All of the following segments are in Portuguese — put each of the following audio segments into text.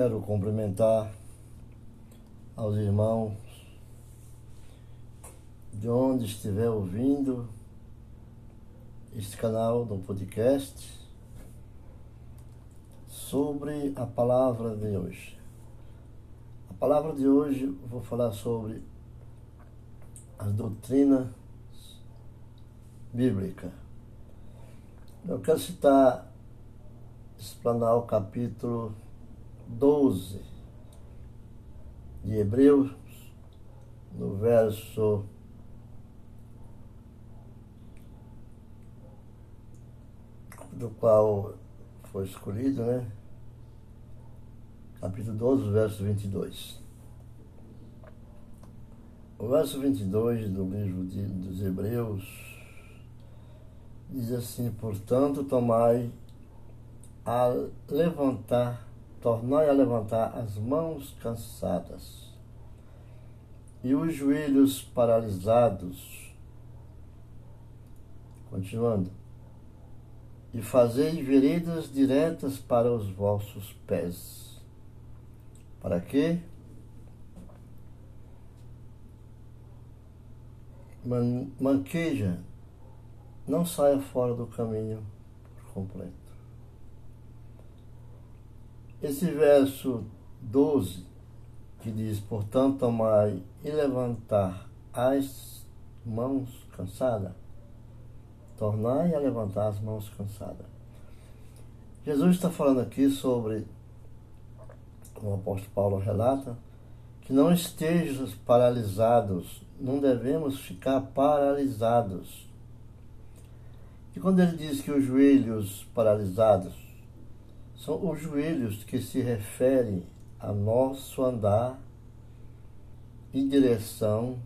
Quero cumprimentar aos irmãos de onde estiver ouvindo este canal do podcast sobre a palavra de hoje. A palavra de hoje vou falar sobre as doutrinas bíblicas. Eu quero citar, explanar o capítulo 12 de Hebreus, no verso do qual foi escolhido, né? Capítulo 12, verso 22. O verso 22 do livro de, dos Hebreus diz assim: Portanto, tomai a levantar, tornai a levantar as mãos cansadas e os joelhos paralisados. Continuando. E fazei veredas diretas para os vossos pés. Para? Man, manqueja, não saia fora do caminho por completo. Esse verso 12, que diz, portanto, tomai e levantar as mãos cansadas, tornai a levantar as mãos cansadas. Jesus está falando aqui sobre, como o apóstolo Paulo relata, que não estejamos paralisados, não devemos ficar paralisados. E quando ele diz que os joelhos paralisados, são os joelhos que se referem a nosso andar em direção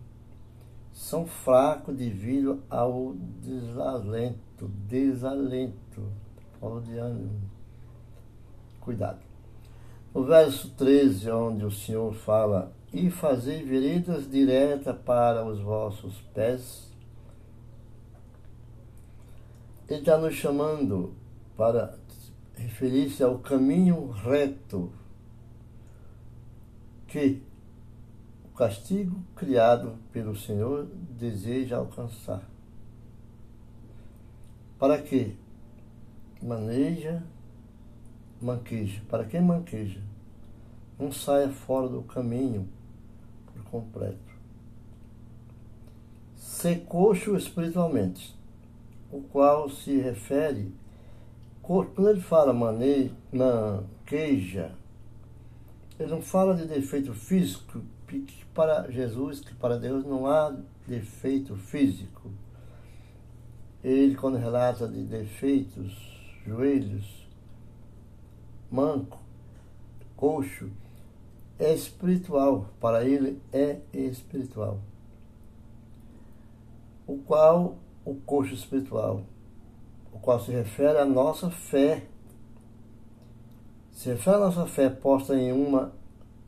são fracos devido ao desalento, desalento, falta de ânimo. Cuidado. No verso 13, onde o Senhor fala, e fazei veredas diretas para os vossos pés, ele está nos chamando para referir-se ao caminho reto que o castigo criado pelo Senhor deseja alcançar. Para que maneja, manqueja. Para quem manqueja, não saia fora do caminho por completo. Ser coxo espiritualmente, o qual se refere quando ele fala manqueja, ele não fala de defeito físico, que para Jesus, que para Deus não há defeito físico. Ele, quando relata de defeitos, joelhos, manco, coxo, é espiritual, para ele é espiritual. O qual, o coxo espiritual, o qual se refere à nossa fé. Se refere à nossa fé posta em uma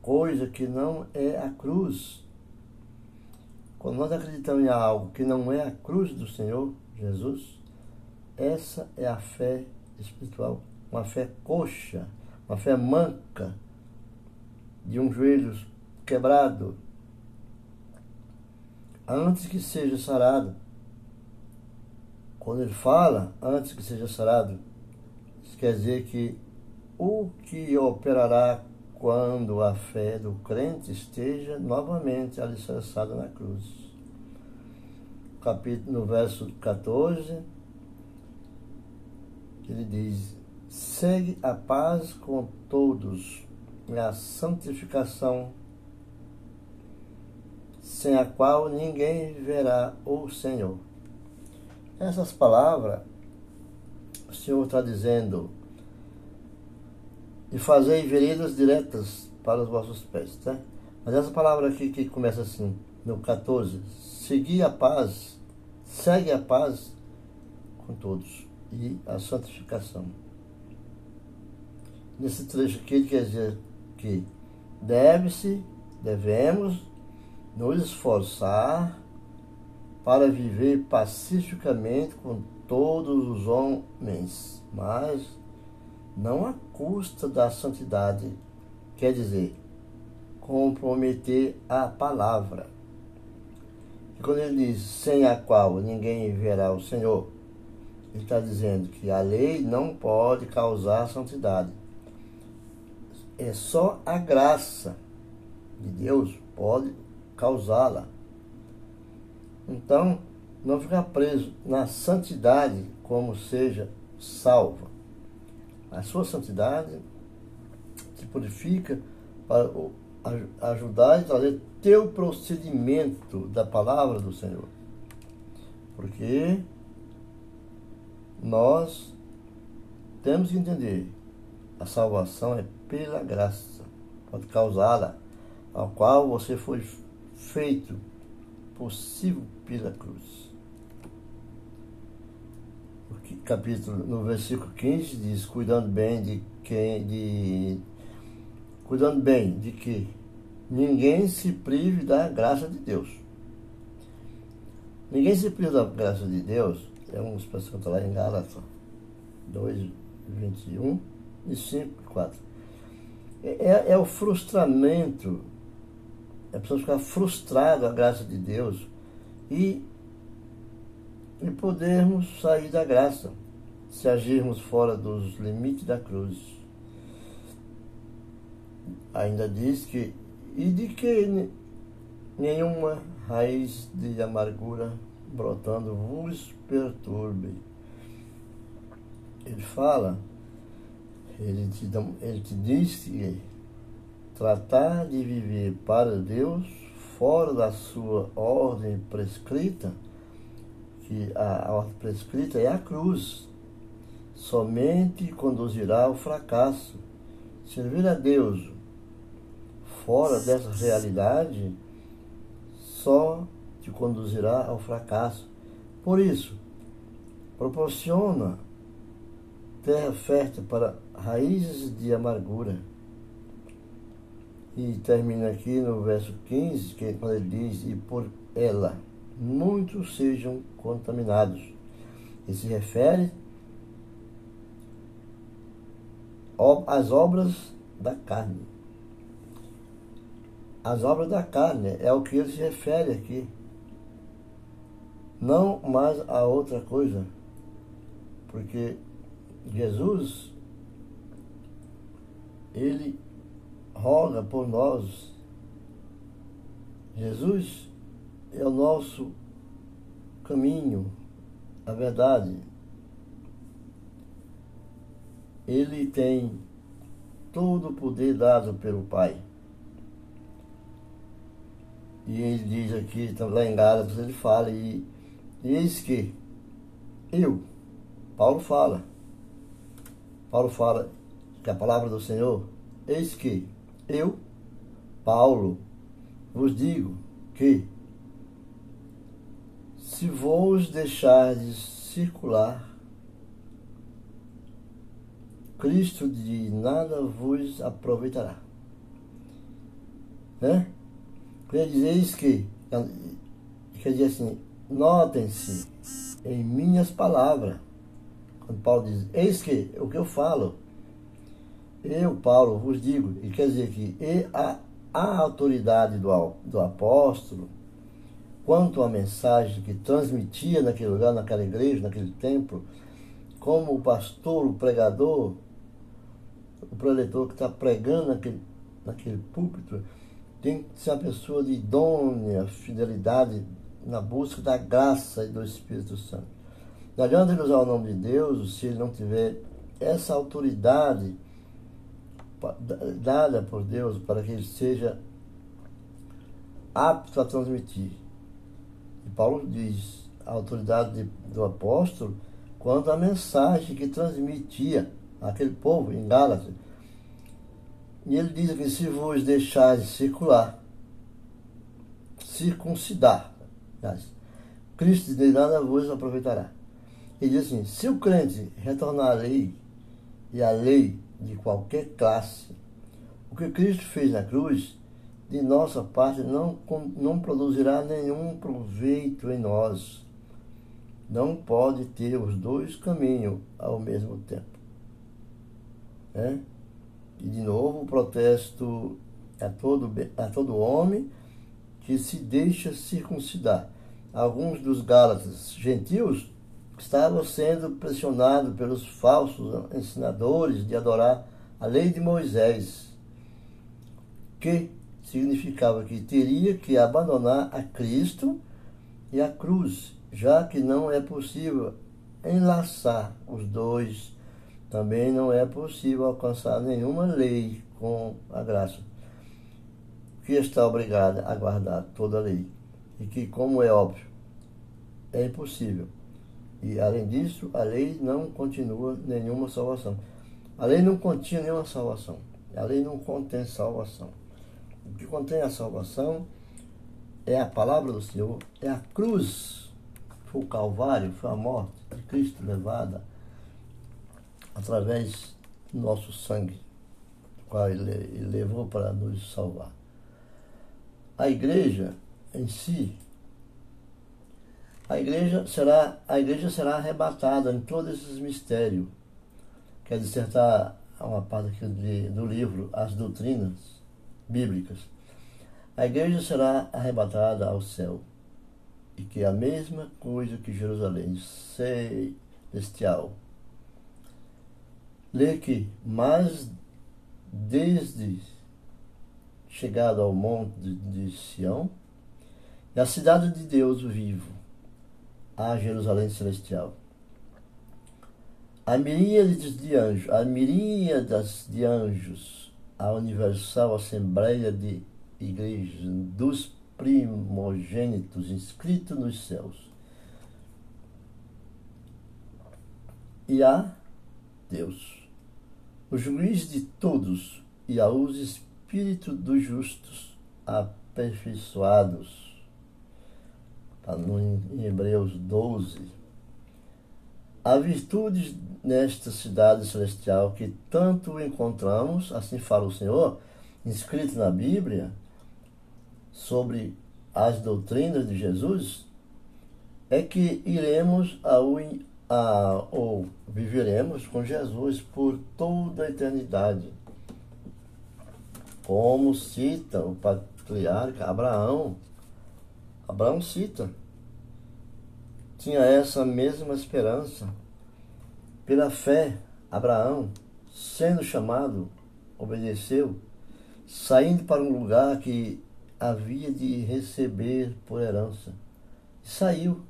coisa que não é a cruz. Quando nós acreditamos em algo que não é a cruz do Senhor Jesus, essa é a fé espiritual, uma fé coxa, uma fé manca, de um joelho quebrado, antes que seja sarado. Quando ele fala, antes que seja sarado, isso quer dizer que o que operará quando a fé do crente esteja novamente alicerçada na cruz. Capítulo, no verso 14, ele diz: Segue a paz com todos e a santificação, sem a qual ninguém verá o Senhor. Essas palavras, o Senhor está dizendo, e fazei veredas diretas para os vossos pés, tá? Mas essa palavra aqui que começa assim, no 14, segui a paz, segue a paz com todos e a santificação. Nesse trecho aqui ele quer dizer que deve-se, devemos nos esforçar para viver pacificamente com todos os homens, mas não à custa da santidade quer dizer comprometer a palavra. E quando ele diz sem a qual ninguém verá o Senhor, ele está dizendo que a lei não pode causar santidade. É só a graça de Deus pode causá-la. Então, não ficar preso na santidade como seja salva. A sua santidade te purifica para ajudar e trazer teu procedimento da palavra do Senhor. Porque nós temos que entender, a salvação é pela graça, pode causá-la, ao qual você foi feito possível pela cruz. Capítulo, no versículo 15 diz, cuidando bem de quem, de, cuidando bem de que ninguém se prive da graça de Deus. Ninguém se priva da graça de Deus, é uma expressão que está lá em Gálatas 2, 21 e 5 e 4. É, é, é o frustramento, a pessoa ficar frustrada a graça de Deus e, e podermos sair da graça se agirmos fora dos limites da cruz. Ainda diz que e de que nenhuma raiz de amargura brotando vos perturbe. Ele fala, ele te, ele te diz que tratar de viver para Deus fora da sua ordem prescrita, que a ordem prescrita é a cruz, somente conduzirá ao fracasso. Servir a Deus fora dessa realidade só te conduzirá ao fracasso. Por isso, proporciona terra fértil para raízes de amargura. E termina aqui no verso 15, que ele diz, e por ela muitos sejam contaminados. E se refere às obras da carne as obras da carne, é o que ele se refere aqui. Não mais a outra coisa. Porque Jesus, ele roga por nós. Jesus é o nosso caminho, a verdade. Ele tem todo o poder dado pelo Pai. E ele diz aqui, então, lá em Gálatas, ele fala, e, e eis que eu, Paulo fala, Paulo fala que a palavra do Senhor, eis que eu, Paulo, vos digo que se vos deixardes circular, Cristo de nada vos aproveitará. Né? Quer dizer isso que, quer dizer assim, notem-se em minhas palavras. Quando Paulo diz, eis que, o que eu falo, eu, Paulo, vos digo, e quer dizer que a, a autoridade do, do apóstolo, quanto à mensagem que transmitia naquele lugar, naquela igreja, naquele templo, como o pastor, o pregador, o preletor que está pregando naquele, naquele púlpito, tem que ser uma pessoa de idônea fidelidade na busca da graça e do Espírito Santo. Não adianta ele usar o nome de Deus se ele não tiver essa autoridade dada por Deus para que ele seja apto a transmitir. E Paulo diz a autoridade do apóstolo quanto à mensagem que transmitia àquele povo em Gálatas e ele diz que se vos deixares circular, circuncidar, Cristo de nada vos aproveitará. Ele diz assim: se o crente retornar à lei e à lei de qualquer classe, o que Cristo fez na cruz, de nossa parte, não, não produzirá nenhum proveito em nós. Não pode ter os dois caminhos ao mesmo tempo. Né? E de novo o protesto é todo, é todo homem que se deixa circuncidar. Alguns dos Gálatas gentios estavam sendo pressionados pelos falsos ensinadores de adorar a lei de Moisés, que significava que teria que abandonar a Cristo e a cruz, já que não é possível enlaçar os dois. Também não é possível alcançar nenhuma lei com a graça, que está obrigada a guardar toda a lei, e que, como é óbvio, é impossível. E, além disso, a lei não continua nenhuma salvação. A lei não continha nenhuma salvação. A lei não contém salvação. O que contém a salvação é a palavra do Senhor, é a cruz, foi o Calvário, foi a morte de Cristo levada através do nosso sangue, qual ele levou para nos salvar. A igreja em si, a igreja será, a igreja será arrebatada em todos esses mistérios. Quer dissertar uma parte aqui do livro As Doutrinas Bíblicas. A igreja será arrebatada ao céu e que é a mesma coisa que Jerusalém celestial. Lê que, mas desde chegado ao monte de Sião, e a cidade de Deus vivo, a Jerusalém celestial. A miríade de anjos, a miríadas de anjos, a universal assembleia de igrejas dos primogênitos inscritos nos céus. E a Deus, o juiz de todos, e aos espíritos dos justos aperfeiçoados. Está em Hebreus 12. Há virtudes nesta cidade celestial que tanto encontramos, assim fala o Senhor, inscrito na Bíblia, sobre as doutrinas de Jesus é que iremos ao, a, ou viveremos com Jesus por toda a eternidade. Como cita o patriarca Abraão. Abraão cita. Tinha essa mesma esperança. Pela fé, Abraão, sendo chamado, obedeceu, saindo para um lugar que havia de receber por herança. Saiu.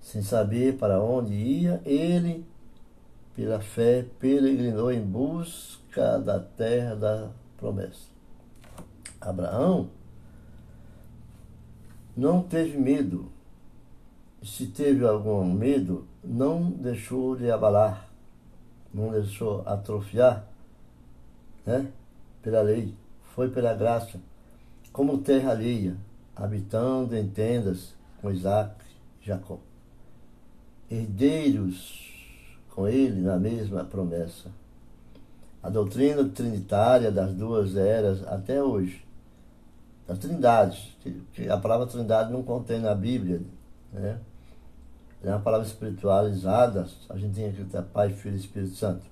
Sem saber para onde ia, ele, pela fé, peregrinou em busca da terra da promessa. Abraão não teve medo. Se teve algum medo, não deixou de abalar, não deixou atrofiar né, pela lei, foi pela graça como terra alheia, habitando em tendas com Isaac e Jacó. Herdeiros com ele na mesma promessa. A doutrina trinitária das duas eras até hoje, da trindade, que a palavra trindade não contém na Bíblia, né? É uma palavra espiritualizada, a gente tem que ter Pai, Filho e Espírito Santo.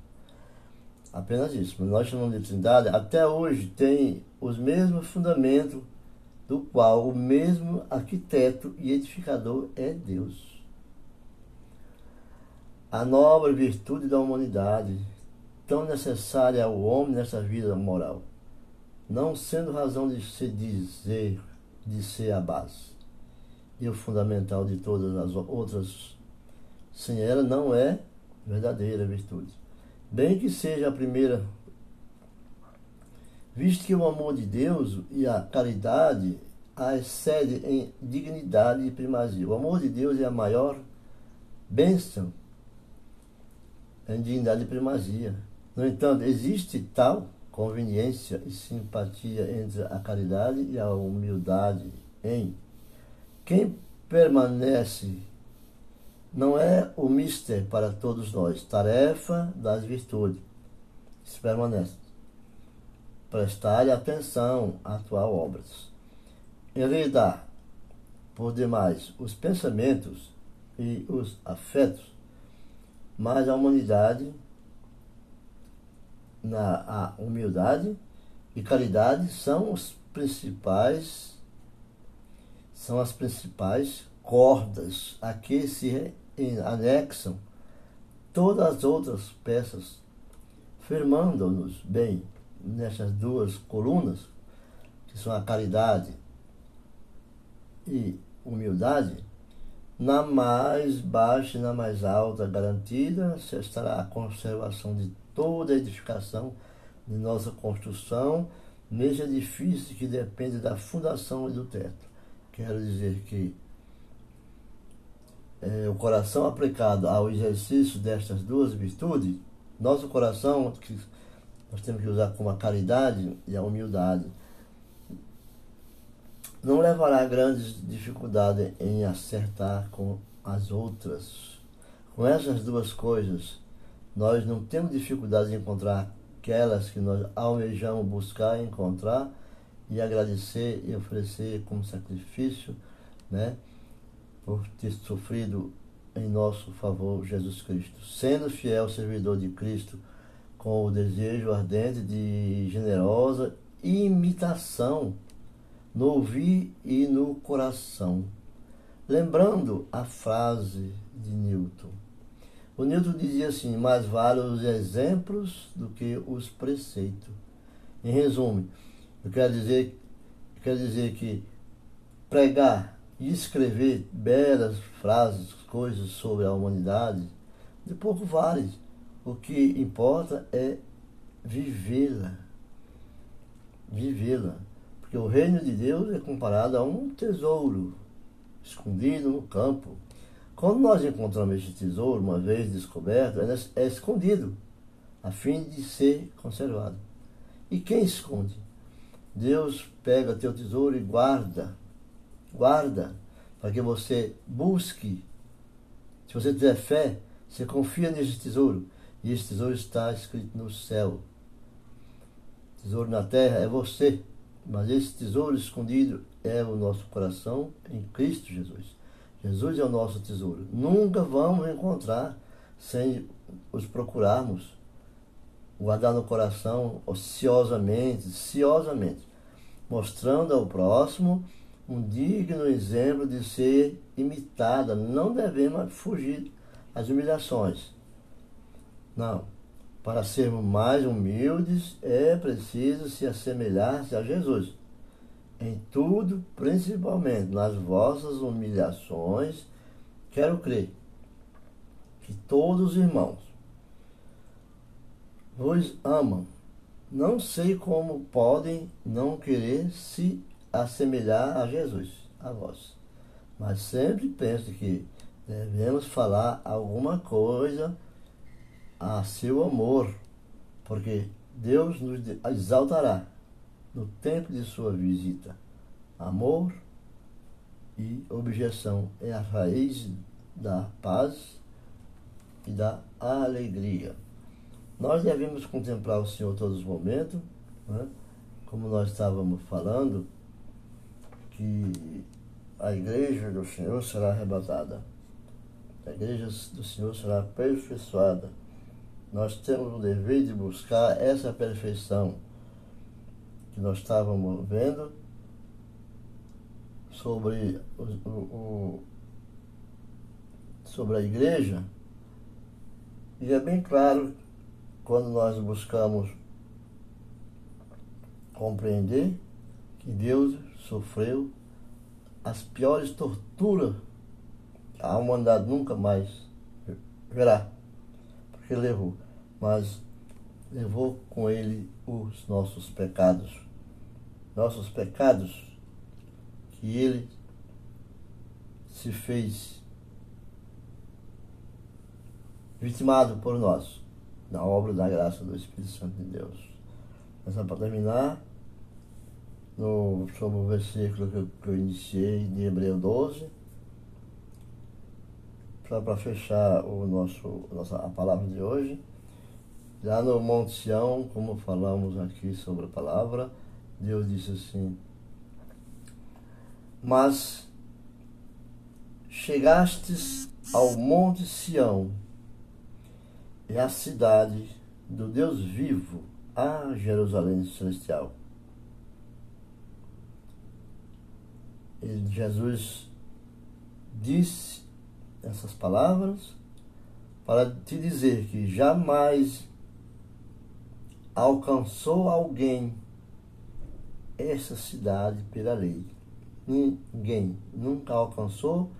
Apenas isso. Mas nós chamamos de Trindade, até hoje tem os mesmos fundamentos do qual o mesmo arquiteto e edificador é Deus. A nobre virtude da humanidade, tão necessária ao homem nessa vida moral, não sendo razão de se dizer, de ser a base e o fundamental de todas as outras, sem ela não é verdadeira virtude bem que seja a primeira, visto que o amor de Deus e a caridade a excede em dignidade e primazia. O amor de Deus é a maior bênção em dignidade e primazia. No entanto, existe tal conveniência e simpatia entre a caridade e a humildade em quem permanece não é o mister para todos nós, tarefa das virtudes. Isso permanece. Prestar atenção a atual obras. Enredar, por demais, os pensamentos e os afetos, mas a humanidade na humildade e caridade são os principais são as principais cordas a que se anexam todas as outras peças, firmando-nos bem nessas duas colunas, que são a caridade e humildade, na mais baixa e na mais alta garantida se estará a conservação de toda a edificação de nossa construção nesse edifício que depende da fundação e do teto. Quero dizer que é, o coração aplicado ao exercício destas duas virtudes, nosso coração, que nós temos que usar como a caridade e a humildade, não levará grandes dificuldades em acertar com as outras. Com essas duas coisas, nós não temos dificuldade em encontrar aquelas que nós almejamos buscar encontrar e agradecer e oferecer como sacrifício, né? por ter sofrido em nosso favor Jesus Cristo, sendo fiel servidor de Cristo, com o desejo ardente de generosa imitação no ouvir e no coração. Lembrando a frase de Newton. O Newton dizia assim: mais vale os exemplos do que os preceitos. Em resumo, eu quero dizer, eu quero dizer que pregar e escrever belas frases, coisas sobre a humanidade, de pouco vale. O que importa é vivê-la. Vivê-la. Porque o reino de Deus é comparado a um tesouro escondido no campo. Quando nós encontramos esse tesouro, uma vez descoberto, é escondido, a fim de ser conservado. E quem esconde? Deus pega teu tesouro e guarda guarda, para que você busque. Se você tiver fé, você confia nesse tesouro. E esse tesouro está escrito no céu. Tesouro na terra é você, mas esse tesouro escondido é o nosso coração em Cristo Jesus. Jesus é o nosso tesouro. Nunca vamos encontrar sem os procurarmos, guardar no coração ociosamente, ciosamente, mostrando ao próximo um digno exemplo de ser imitada. Não devemos fugir às humilhações. Não. Para sermos mais humildes, é preciso se assemelhar-se a Jesus. Em tudo, principalmente nas vossas humilhações, quero crer que todos os irmãos vos amam. Não sei como podem não querer se assemelhar a Jesus, a vós. Mas sempre penso que devemos falar alguma coisa a seu amor, porque Deus nos exaltará no tempo de sua visita. Amor e objeção é a raiz da paz e da alegria. Nós devemos contemplar o Senhor todos os momentos, né? como nós estávamos falando, que a igreja do Senhor será arrebatada. A igreja do Senhor será aperfeiçoada. Nós temos o dever de buscar essa perfeição que nós estávamos vendo sobre o, o, sobre a igreja. E é bem claro quando nós buscamos compreender que Deus sofreu as piores torturas a humanidade nunca mais verá, porque levou, mas levou com ele os nossos pecados, nossos pecados que ele se fez vitimado por nós na obra da graça do Espírito Santo de Deus. Mas para terminar, no, sobre o versículo que eu, que eu iniciei de Hebreu 12, para fechar o nosso, a palavra de hoje. Já no Monte Sião, como falamos aqui sobre a palavra, Deus disse assim: Mas chegastes ao Monte Sião, e a cidade do Deus vivo, a Jerusalém Celestial. Ele, Jesus disse essas palavras para te dizer que jamais alcançou alguém essa cidade pela lei. Ninguém nunca alcançou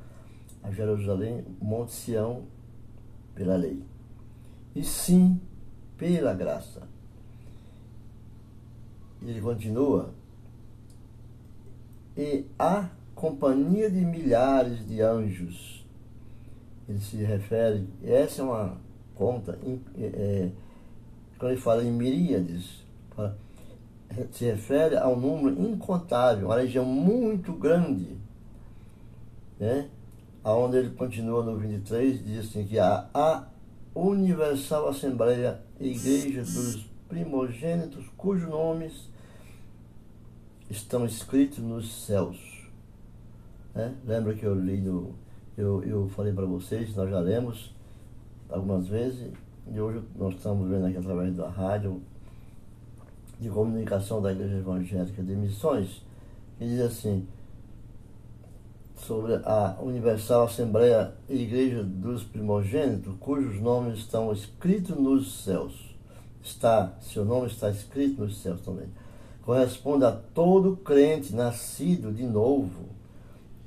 a Jerusalém, Monte Sião, pela lei. E sim pela graça. Ele continua. E a companhia de milhares de anjos. Ele se refere, essa é uma conta, é, é, quando ele fala em miríades, se refere a um número incontável, uma legião muito grande, né? Aonde ele continua no 23, diz assim que a, a Universal Assembleia, Igreja dos Primogênitos, cujos nomes estão escritos nos céus. Né? Lembra que eu li no. Eu, eu falei para vocês, nós já lemos algumas vezes, e hoje nós estamos vendo aqui através da rádio de comunicação da Igreja Evangélica de Missões, que diz assim, sobre a Universal Assembleia Igreja dos Primogênitos, cujos nomes estão escritos nos céus. Está, seu nome está escrito nos céus também corresponde a todo crente nascido de novo,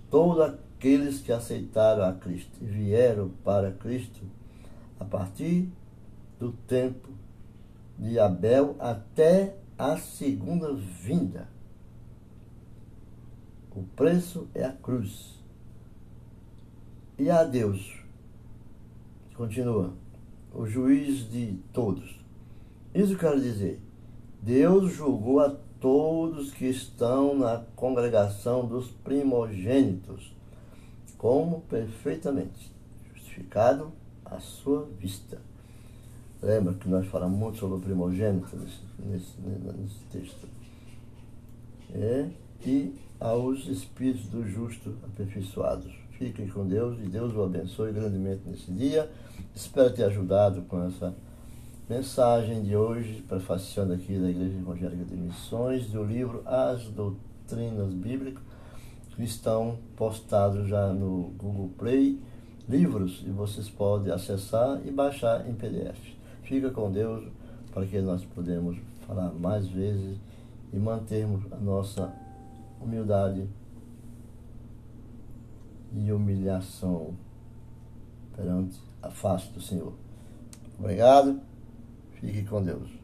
todos aqueles que aceitaram a Cristo e vieram para Cristo a partir do tempo de Abel até a segunda vinda. O preço é a cruz. E a Deus, continua, o juiz de todos. Isso quer dizer, Deus julgou a todos que estão na congregação dos primogênitos, como perfeitamente justificado à sua vista. Lembra que nós falamos muito sobre o primogênito nesse, nesse, texto. É, e aos espíritos do justo aperfeiçoados. Fiquem com Deus e Deus o abençoe grandemente nesse dia. Espero ter ajudado com essa Mensagem de hoje, prefaciando aqui da Igreja Evangélica de Missões, do livro As Doutrinas Bíblicas, que estão postados já no Google Play, livros, e vocês podem acessar e baixar em PDF. Fica com Deus para que nós podemos falar mais vezes e mantermos a nossa humildade e humilhação perante a face do Senhor. Obrigado. Fique com Deus.